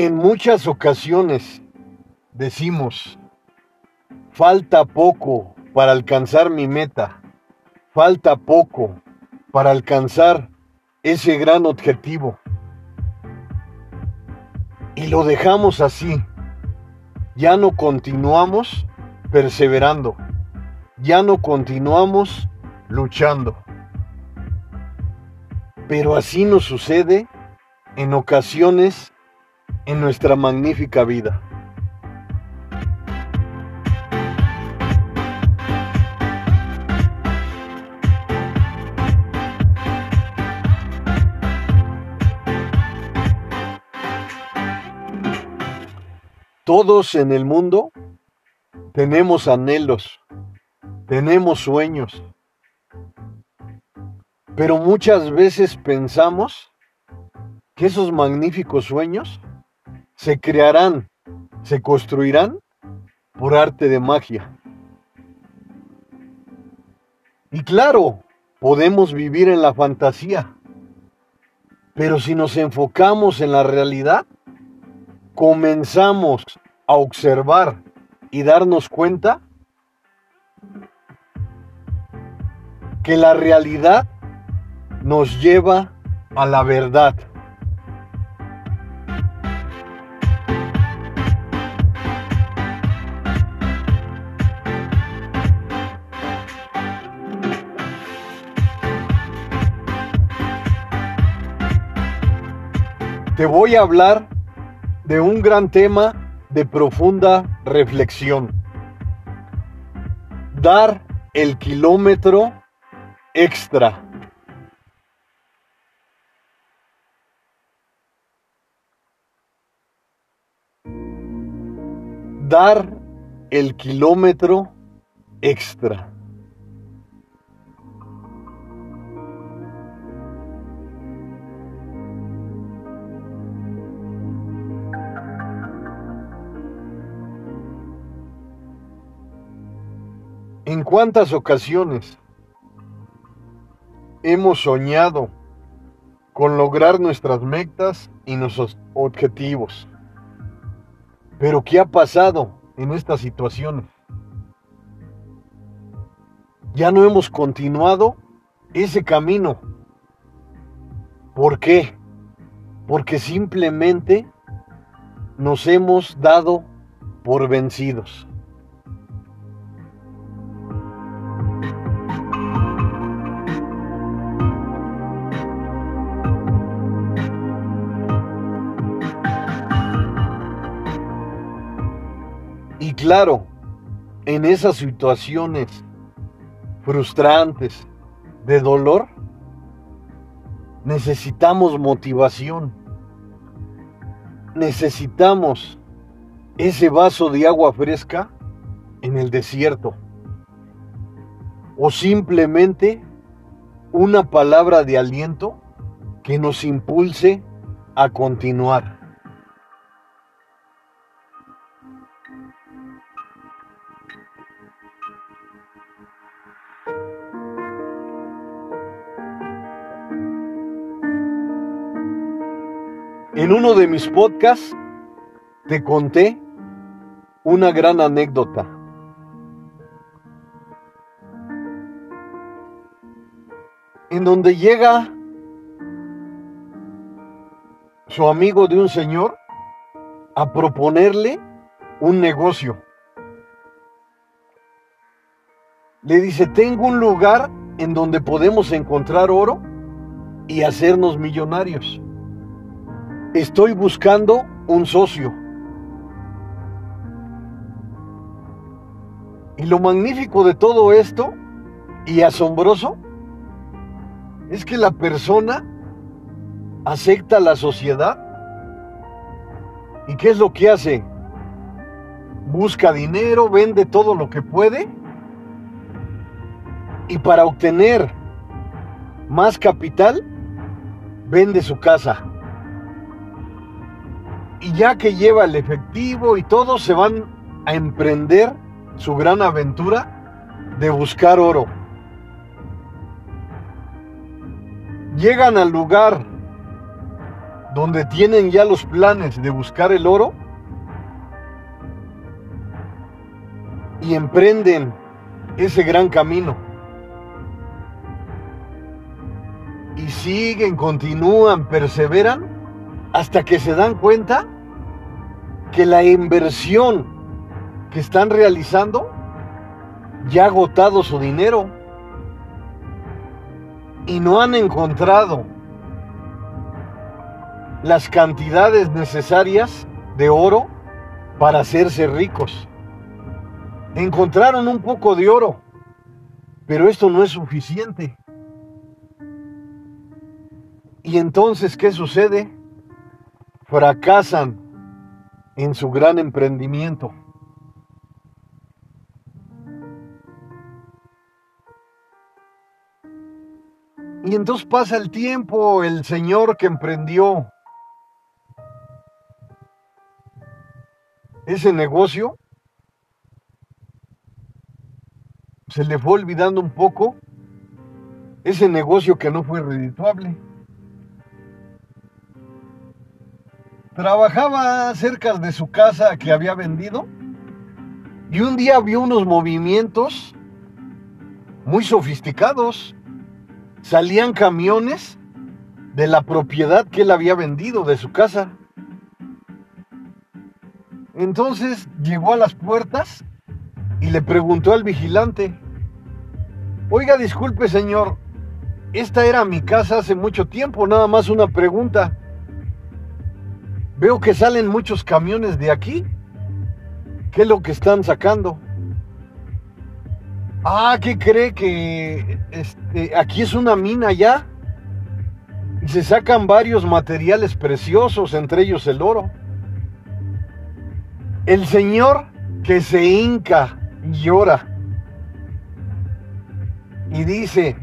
En muchas ocasiones decimos, falta poco para alcanzar mi meta, falta poco para alcanzar ese gran objetivo. Y lo dejamos así. Ya no continuamos perseverando. Ya no continuamos luchando. Pero así nos sucede en ocasiones en nuestra magnífica vida. Todos en el mundo tenemos anhelos, tenemos sueños, pero muchas veces pensamos que esos magníficos sueños se crearán, se construirán por arte de magia. Y claro, podemos vivir en la fantasía, pero si nos enfocamos en la realidad, comenzamos a observar y darnos cuenta que la realidad nos lleva a la verdad. Te voy a hablar de un gran tema de profunda reflexión. Dar el kilómetro extra. Dar el kilómetro extra. ¿En cuántas ocasiones hemos soñado con lograr nuestras metas y nuestros objetivos? Pero ¿qué ha pasado en estas situaciones? Ya no hemos continuado ese camino. ¿Por qué? Porque simplemente nos hemos dado por vencidos. Claro, en esas situaciones frustrantes, de dolor, necesitamos motivación. Necesitamos ese vaso de agua fresca en el desierto. O simplemente una palabra de aliento que nos impulse a continuar. En uno de mis podcasts te conté una gran anécdota. En donde llega su amigo de un señor a proponerle un negocio. Le dice, tengo un lugar en donde podemos encontrar oro y hacernos millonarios. Estoy buscando un socio. Y lo magnífico de todo esto y asombroso es que la persona acepta la sociedad y ¿qué es lo que hace? Busca dinero, vende todo lo que puede y para obtener más capital vende su casa. Y ya que lleva el efectivo y todos se van a emprender su gran aventura de buscar oro. Llegan al lugar donde tienen ya los planes de buscar el oro y emprenden ese gran camino. Y siguen, continúan, perseveran hasta que se dan cuenta que la inversión que están realizando ya ha agotado su dinero y no han encontrado las cantidades necesarias de oro para hacerse ricos. Encontraron un poco de oro, pero esto no es suficiente. Y entonces, ¿qué sucede? Fracasan en su gran emprendimiento. Y entonces pasa el tiempo, el señor que emprendió ese negocio se le fue olvidando un poco ese negocio que no fue redituable. Trabajaba cerca de su casa que había vendido y un día vio unos movimientos muy sofisticados. Salían camiones de la propiedad que él había vendido de su casa. Entonces llegó a las puertas y le preguntó al vigilante, oiga, disculpe señor, esta era mi casa hace mucho tiempo, nada más una pregunta. Veo que salen muchos camiones de aquí. ¿Qué es lo que están sacando? Ah, ¿qué cree que este, aquí es una mina ya? Y se sacan varios materiales preciosos, entre ellos el oro. El Señor que se hinca y llora y dice,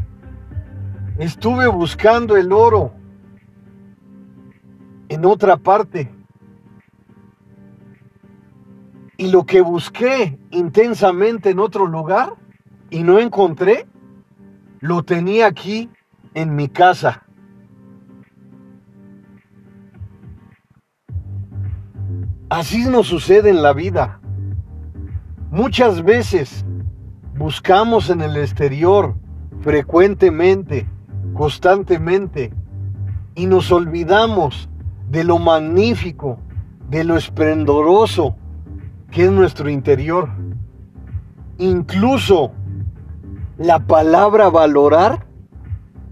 estuve buscando el oro en otra parte y lo que busqué intensamente en otro lugar y no encontré, lo tenía aquí en mi casa. Así nos sucede en la vida. Muchas veces buscamos en el exterior frecuentemente, constantemente, y nos olvidamos de lo magnífico, de lo esplendoroso que es nuestro interior. Incluso la palabra valorar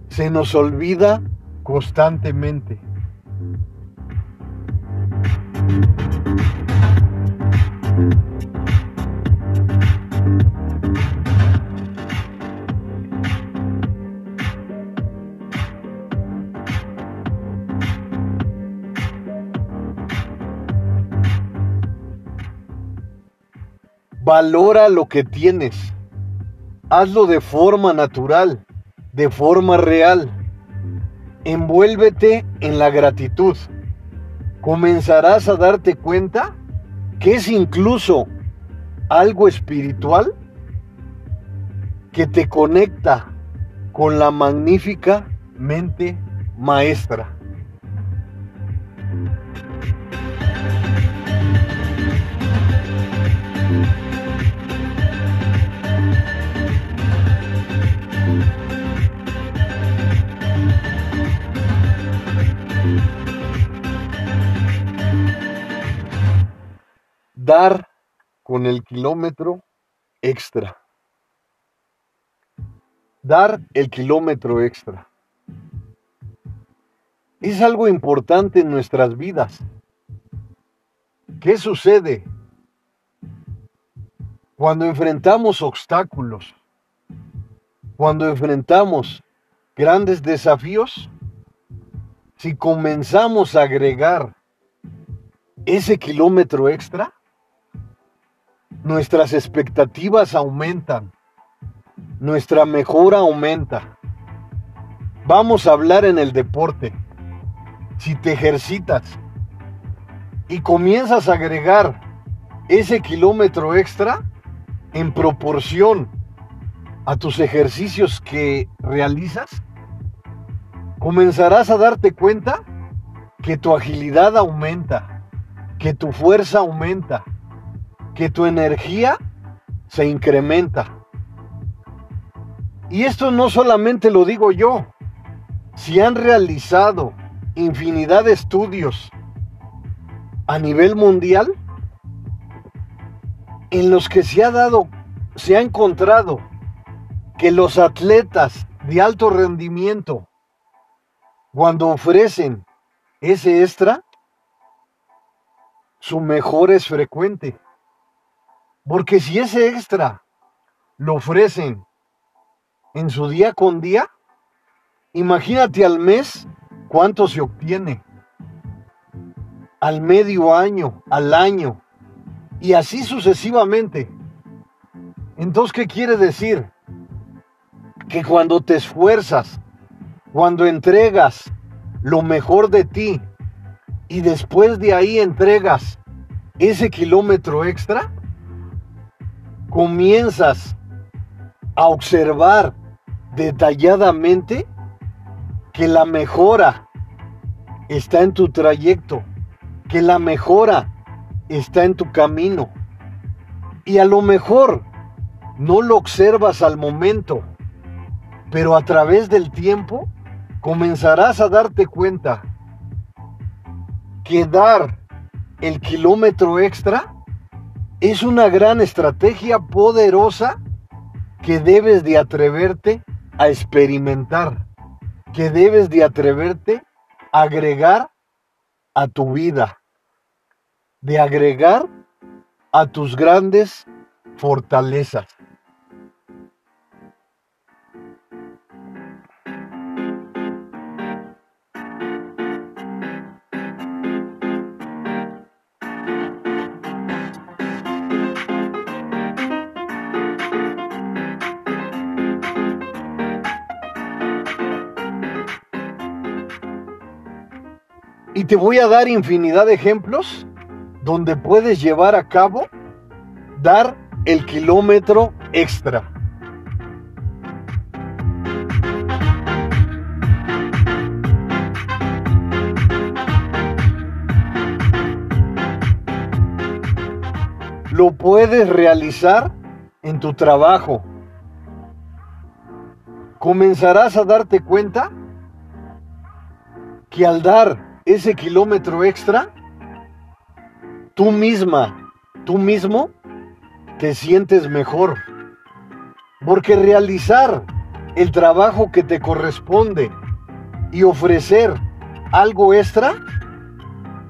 se nos olvida constantemente. Valora lo que tienes. Hazlo de forma natural, de forma real. Envuélvete en la gratitud. Comenzarás a darte cuenta que es incluso algo espiritual que te conecta con la magnífica mente maestra. Dar con el kilómetro extra. Dar el kilómetro extra. Es algo importante en nuestras vidas. ¿Qué sucede cuando enfrentamos obstáculos? Cuando enfrentamos grandes desafíos? Si comenzamos a agregar ese kilómetro extra, nuestras expectativas aumentan, nuestra mejora aumenta. Vamos a hablar en el deporte. Si te ejercitas y comienzas a agregar ese kilómetro extra en proporción a tus ejercicios que realizas, comenzarás a darte cuenta que tu agilidad aumenta, que tu fuerza aumenta, que tu energía se incrementa. Y esto no solamente lo digo yo, si han realizado infinidad de estudios a nivel mundial en los que se ha dado, se ha encontrado que los atletas de alto rendimiento, cuando ofrecen ese extra, su mejor es frecuente. Porque si ese extra lo ofrecen en su día con día, imagínate al mes cuánto se obtiene. Al medio año, al año, y así sucesivamente. Entonces, ¿qué quiere decir? Que cuando te esfuerzas, cuando entregas lo mejor de ti y después de ahí entregas ese kilómetro extra, comienzas a observar detalladamente que la mejora está en tu trayecto, que la mejora está en tu camino. Y a lo mejor no lo observas al momento, pero a través del tiempo comenzarás a darte cuenta que dar el kilómetro extra es una gran estrategia poderosa que debes de atreverte a experimentar, que debes de atreverte a agregar a tu vida, de agregar a tus grandes fortalezas. Y te voy a dar infinidad de ejemplos donde puedes llevar a cabo dar el kilómetro extra. Lo puedes realizar en tu trabajo. Comenzarás a darte cuenta que al dar ese kilómetro extra, tú misma, tú mismo, te sientes mejor. Porque realizar el trabajo que te corresponde y ofrecer algo extra,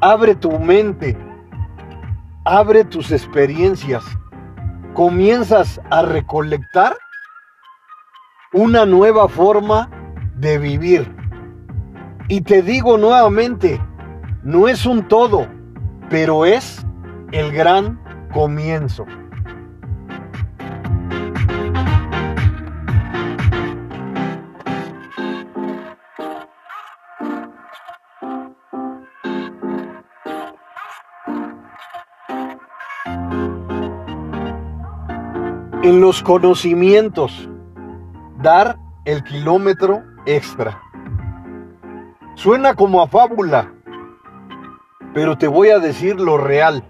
abre tu mente, abre tus experiencias, comienzas a recolectar una nueva forma de vivir y te digo nuevamente, no es un todo, pero es el gran comienzo. En los conocimientos, dar el kilómetro extra. Suena como a fábula, pero te voy a decir lo real.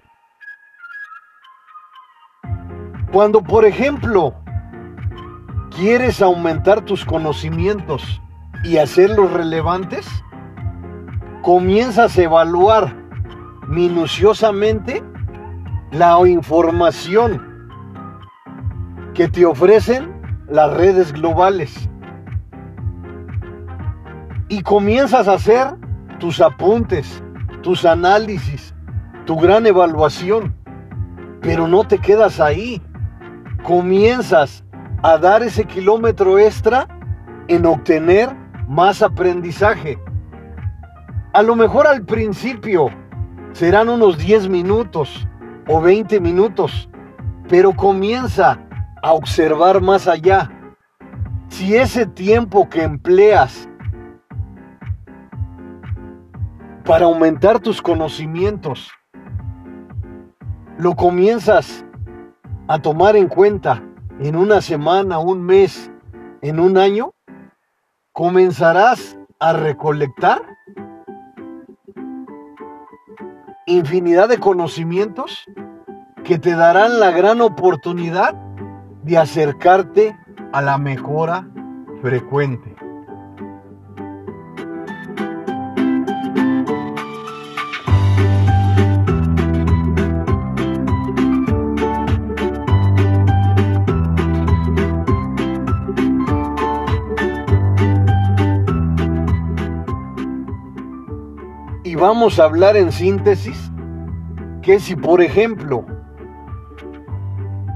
Cuando, por ejemplo, quieres aumentar tus conocimientos y hacerlos relevantes, comienzas a evaluar minuciosamente la información que te ofrecen las redes globales y comienzas a hacer tus apuntes, tus análisis, tu gran evaluación. Pero no te quedas ahí. Comienzas a dar ese kilómetro extra en obtener más aprendizaje. A lo mejor al principio serán unos 10 minutos o 20 minutos, pero comienza a observar más allá. Si ese tiempo que empleas para aumentar tus conocimientos. Lo comienzas a tomar en cuenta en una semana, un mes, en un año, comenzarás a recolectar infinidad de conocimientos que te darán la gran oportunidad de acercarte a la mejora frecuente. Vamos a hablar en síntesis que si por ejemplo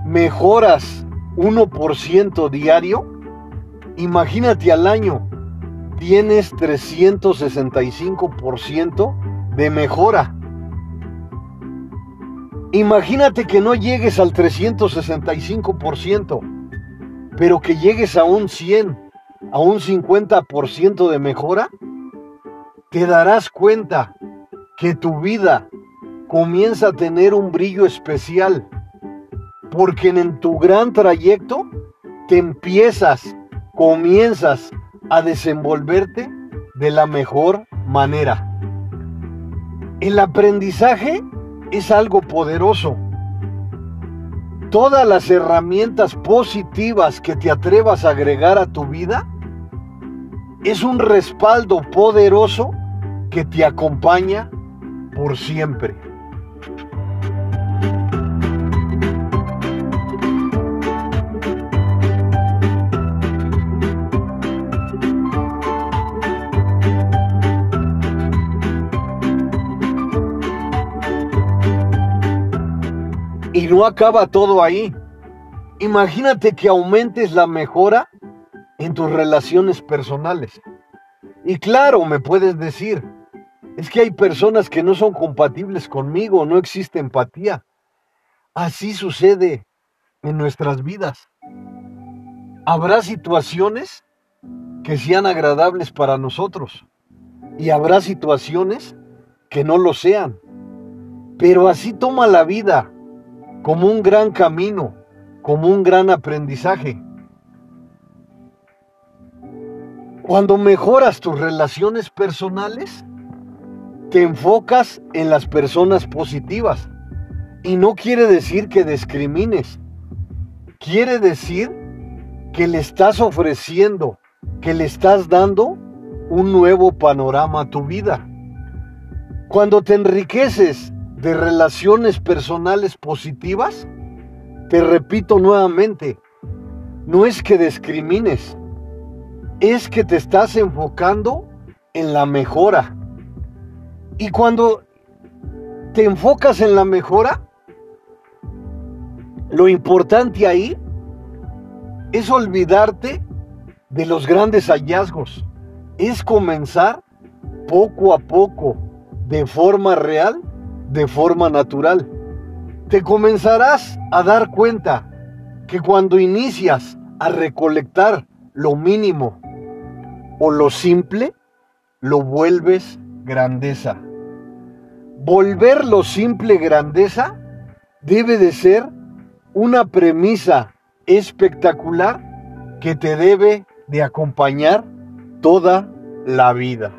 mejoras 1% diario, imagínate al año, tienes 365% de mejora. Imagínate que no llegues al 365%, pero que llegues a un 100, a un 50% de mejora, te darás cuenta que tu vida comienza a tener un brillo especial porque en tu gran trayecto te empiezas, comienzas a desenvolverte de la mejor manera. El aprendizaje es algo poderoso. Todas las herramientas positivas que te atrevas a agregar a tu vida es un respaldo poderoso que te acompaña por siempre. Y no acaba todo ahí. Imagínate que aumentes la mejora en tus relaciones personales. Y claro, me puedes decir, es que hay personas que no son compatibles conmigo, no existe empatía. Así sucede en nuestras vidas. Habrá situaciones que sean agradables para nosotros y habrá situaciones que no lo sean. Pero así toma la vida como un gran camino, como un gran aprendizaje. Cuando mejoras tus relaciones personales, te enfocas en las personas positivas. Y no quiere decir que discrimines. Quiere decir que le estás ofreciendo, que le estás dando un nuevo panorama a tu vida. Cuando te enriqueces de relaciones personales positivas, te repito nuevamente, no es que discrimines, es que te estás enfocando en la mejora. Y cuando te enfocas en la mejora, lo importante ahí es olvidarte de los grandes hallazgos, es comenzar poco a poco, de forma real, de forma natural. Te comenzarás a dar cuenta que cuando inicias a recolectar lo mínimo o lo simple, lo vuelves grandeza. Volver lo simple grandeza debe de ser una premisa espectacular que te debe de acompañar toda la vida.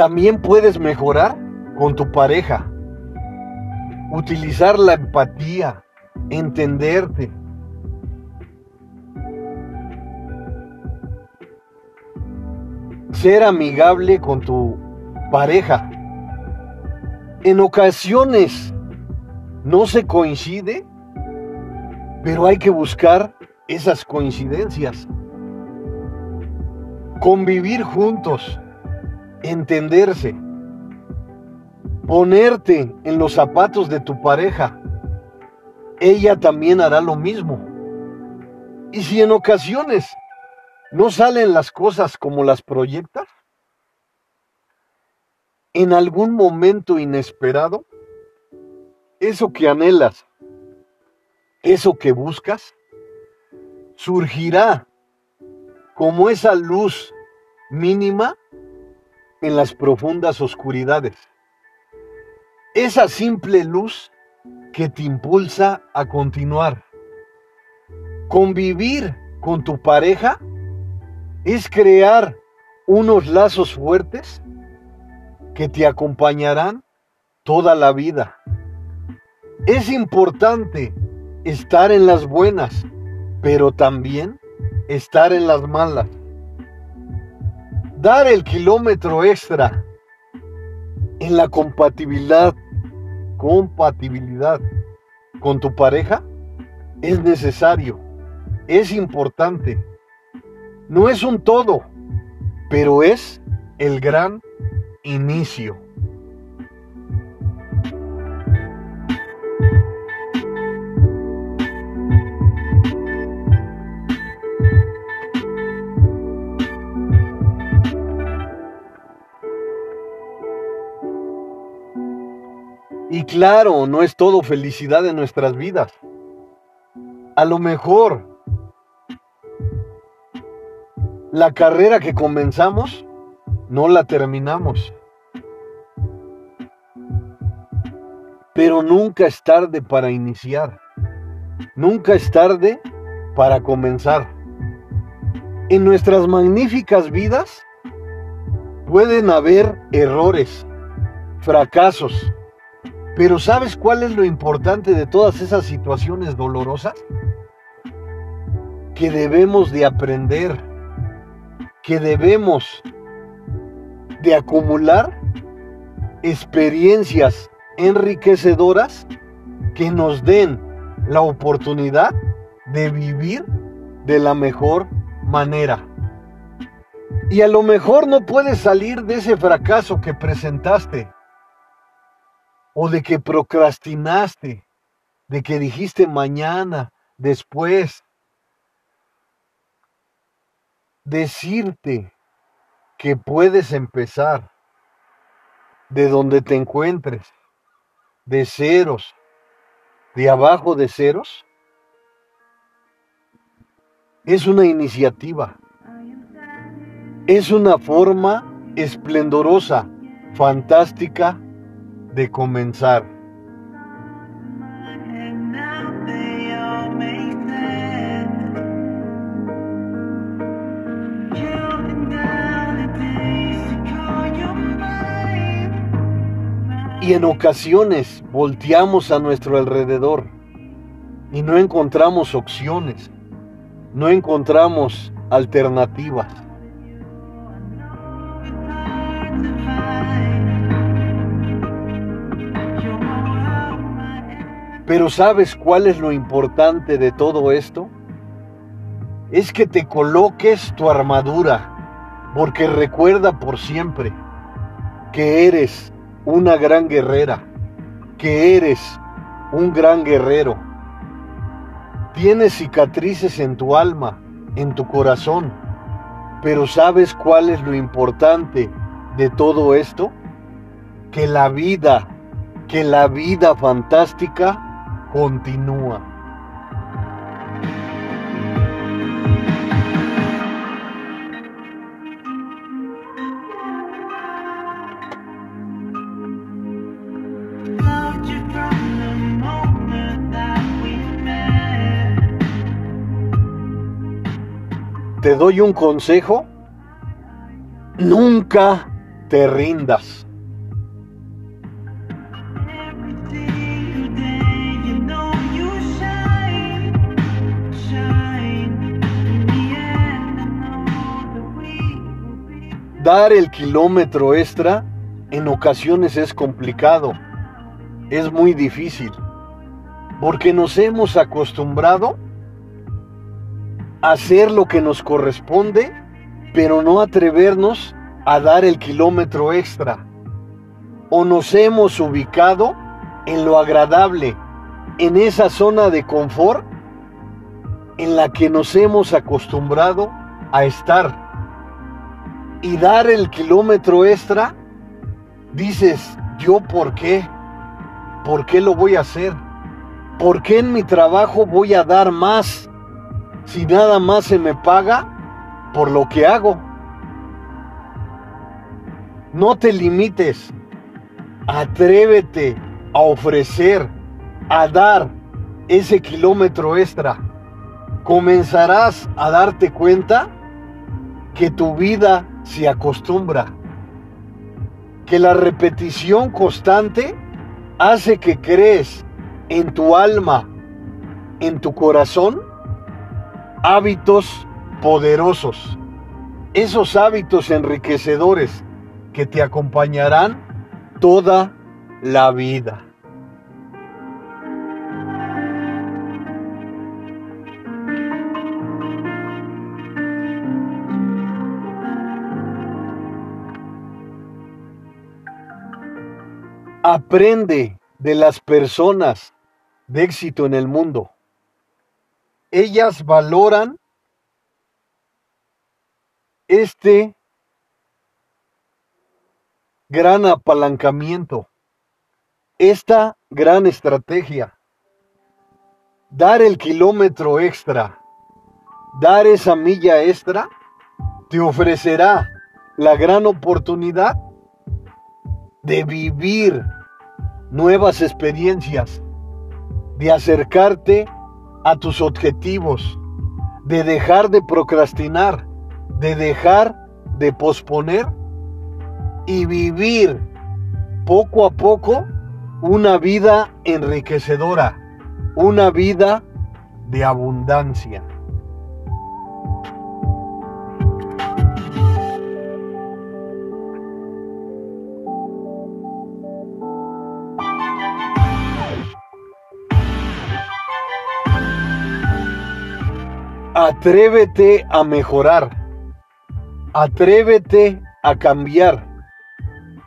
También puedes mejorar con tu pareja. Utilizar la empatía, entenderte. Ser amigable con tu pareja. En ocasiones no se coincide, pero hay que buscar esas coincidencias. Convivir juntos entenderse, ponerte en los zapatos de tu pareja. Ella también hará lo mismo. Y si en ocasiones no salen las cosas como las proyectas, en algún momento inesperado, eso que anhelas, eso que buscas, surgirá como esa luz mínima en las profundas oscuridades. Esa simple luz que te impulsa a continuar. Convivir con tu pareja es crear unos lazos fuertes que te acompañarán toda la vida. Es importante estar en las buenas, pero también estar en las malas. Dar el kilómetro extra en la compatibilidad, compatibilidad con tu pareja es necesario, es importante. No es un todo, pero es el gran inicio. Claro, no es todo felicidad en nuestras vidas. A lo mejor la carrera que comenzamos no la terminamos. Pero nunca es tarde para iniciar. Nunca es tarde para comenzar. En nuestras magníficas vidas pueden haber errores, fracasos, pero ¿sabes cuál es lo importante de todas esas situaciones dolorosas? Que debemos de aprender, que debemos de acumular experiencias enriquecedoras que nos den la oportunidad de vivir de la mejor manera. Y a lo mejor no puedes salir de ese fracaso que presentaste o de que procrastinaste, de que dijiste mañana, después. Decirte que puedes empezar de donde te encuentres, de ceros, de abajo de ceros, es una iniciativa, es una forma esplendorosa, fantástica de comenzar. Y en ocasiones volteamos a nuestro alrededor y no encontramos opciones, no encontramos alternativas. Pero ¿sabes cuál es lo importante de todo esto? Es que te coloques tu armadura, porque recuerda por siempre que eres una gran guerrera, que eres un gran guerrero. Tienes cicatrices en tu alma, en tu corazón, pero ¿sabes cuál es lo importante de todo esto? Que la vida, que la vida fantástica continúa. Te doy un consejo, nunca te rindas. Dar el kilómetro extra en ocasiones es complicado, es muy difícil, porque nos hemos acostumbrado a hacer lo que nos corresponde, pero no atrevernos a dar el kilómetro extra. O nos hemos ubicado en lo agradable, en esa zona de confort en la que nos hemos acostumbrado a estar y dar el kilómetro extra, dices, ¿yo por qué? ¿Por qué lo voy a hacer? ¿Por qué en mi trabajo voy a dar más si nada más se me paga por lo que hago? No te limites. Atrévete a ofrecer, a dar ese kilómetro extra. Comenzarás a darte cuenta que tu vida se acostumbra, que la repetición constante hace que crees en tu alma, en tu corazón, hábitos poderosos, esos hábitos enriquecedores que te acompañarán toda la vida. Aprende de las personas de éxito en el mundo. Ellas valoran este gran apalancamiento, esta gran estrategia, dar el kilómetro extra, dar esa milla extra, te ofrecerá la gran oportunidad de vivir nuevas experiencias, de acercarte a tus objetivos, de dejar de procrastinar, de dejar de posponer y vivir poco a poco una vida enriquecedora, una vida de abundancia. Atrévete a mejorar. Atrévete a cambiar.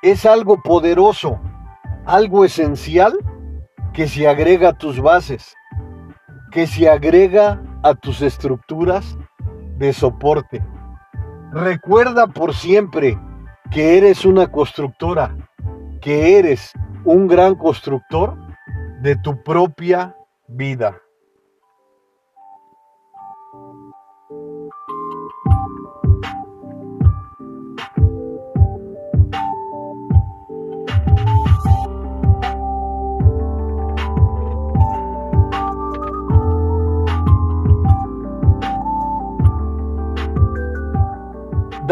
Es algo poderoso, algo esencial que se agrega a tus bases, que se agrega a tus estructuras de soporte. Recuerda por siempre que eres una constructora, que eres un gran constructor de tu propia vida.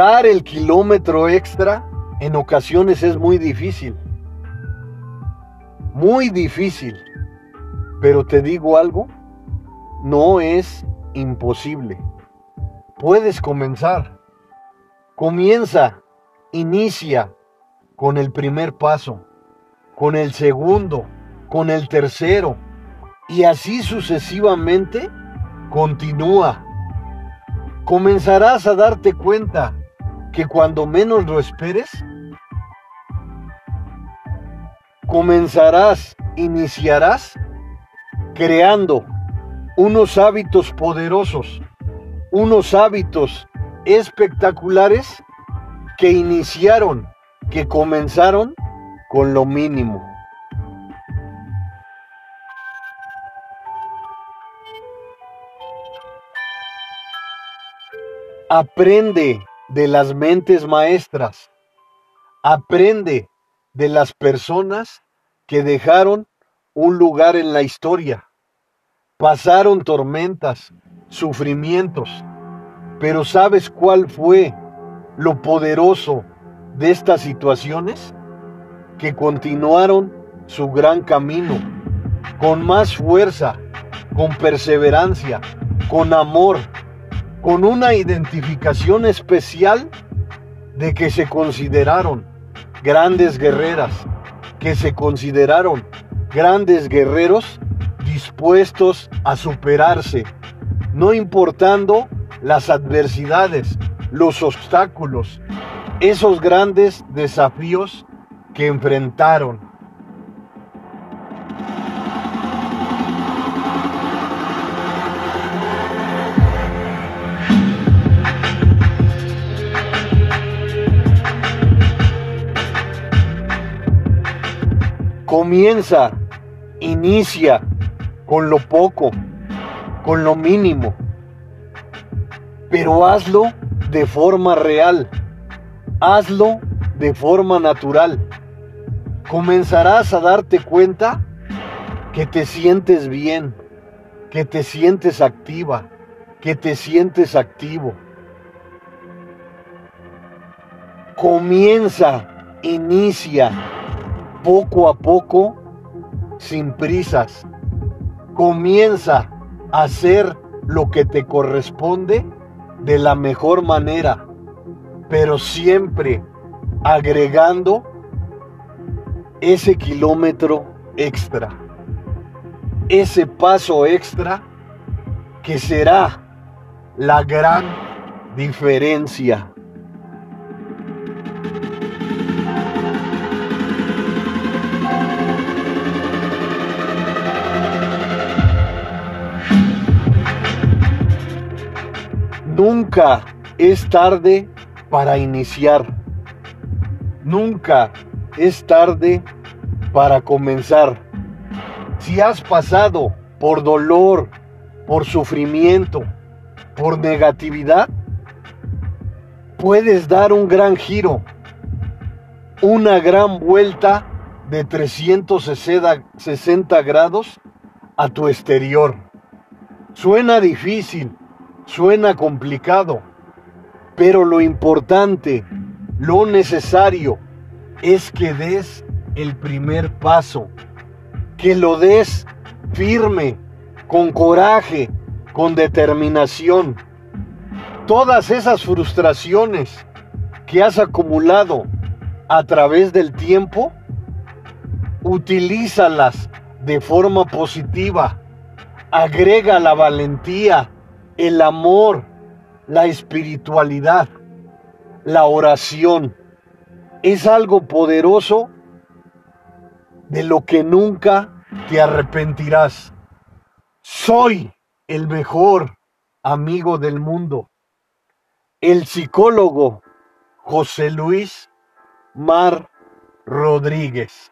Dar el kilómetro extra en ocasiones es muy difícil. Muy difícil. Pero te digo algo, no es imposible. Puedes comenzar. Comienza, inicia con el primer paso, con el segundo, con el tercero, y así sucesivamente continúa. Comenzarás a darte cuenta que cuando menos lo esperes, comenzarás, iniciarás creando unos hábitos poderosos, unos hábitos espectaculares que iniciaron, que comenzaron con lo mínimo. Aprende de las mentes maestras. Aprende de las personas que dejaron un lugar en la historia. Pasaron tormentas, sufrimientos, pero ¿sabes cuál fue lo poderoso de estas situaciones? Que continuaron su gran camino con más fuerza, con perseverancia, con amor, con una identificación especial de que se consideraron grandes guerreras, que se consideraron grandes guerreros dispuestos a superarse, no importando las adversidades, los obstáculos, esos grandes desafíos que enfrentaron. Comienza, inicia con lo poco, con lo mínimo, pero hazlo de forma real, hazlo de forma natural. Comenzarás a darte cuenta que te sientes bien, que te sientes activa, que te sientes activo. Comienza, inicia poco a poco, sin prisas. Comienza a hacer lo que te corresponde de la mejor manera, pero siempre agregando ese kilómetro extra, ese paso extra que será la gran diferencia. Nunca es tarde para iniciar. Nunca es tarde para comenzar. Si has pasado por dolor, por sufrimiento, por negatividad, puedes dar un gran giro, una gran vuelta de 360 grados a tu exterior. Suena difícil, suena complicado, pero lo importante, lo necesario, es que des el primer paso, que lo des firme, con coraje, con determinación. Todas esas frustraciones que has acumulado a través del tiempo, utilízalas de forma positiva. Agrega la valentía, el amor, la espiritualidad, la oración. Es algo poderoso de lo que nunca te arrepentirás. Soy el mejor amigo del mundo. El psicólogo José Luis Mar Rodríguez.